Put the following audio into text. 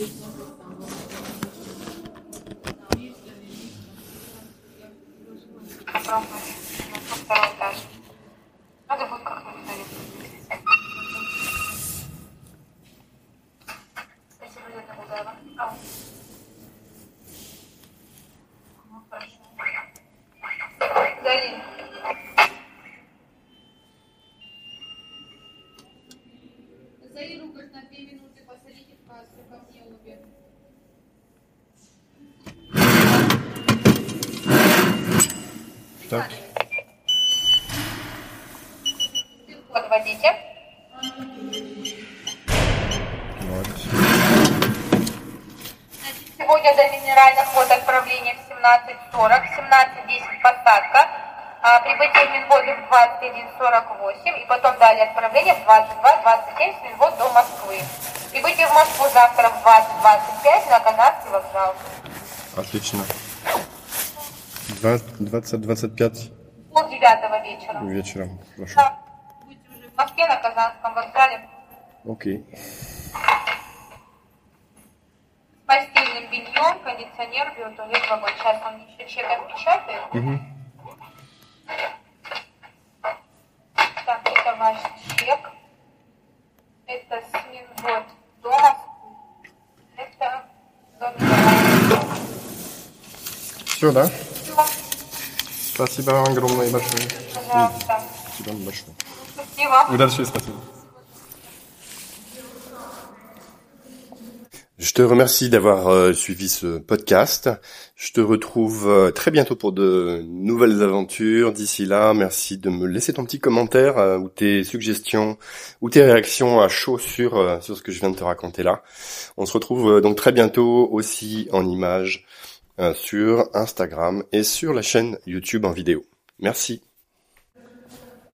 Попробуй. На Заиру, говорит, на две минуты посадите в кассу, ко мне обе. Так. Пин-код вводите. Молодец. Значит, сегодня до минеральных вод отправление в 17.40, 17.10 посадка, прибытие в Минводы в 21.48 и потом далее отправление в 22.27 с Минвод до Москвы. Прибытие в Москву завтра в 20.25 на Канадский вокзал. Отлично. 20-25 Пол девятого вечера. вечером. Хорошо. Да. Будете уже в Москве на Казанском вокзале Окей. с постельным бельем, кондиционер, биотуалет, вагон. Сейчас он еще чек отпечатает. Мгм. Так, это ваш чек. Это с Минвод до Москвы. Это до Минеральных. Все, да? Всё, Спасибо вам огромное и большое. пожалуйста. Спасибо большое. Спасибо. Удачи, спасибо. Je te remercie d'avoir euh, suivi ce podcast. Je te retrouve euh, très bientôt pour de nouvelles aventures. D'ici là, merci de me laisser ton petit commentaire euh, ou tes suggestions ou tes réactions à chaud sur ce que je viens de te raconter là. On se retrouve donc très bientôt aussi en images sur Instagram et sur la chaîne YouTube en vidéo. Merci.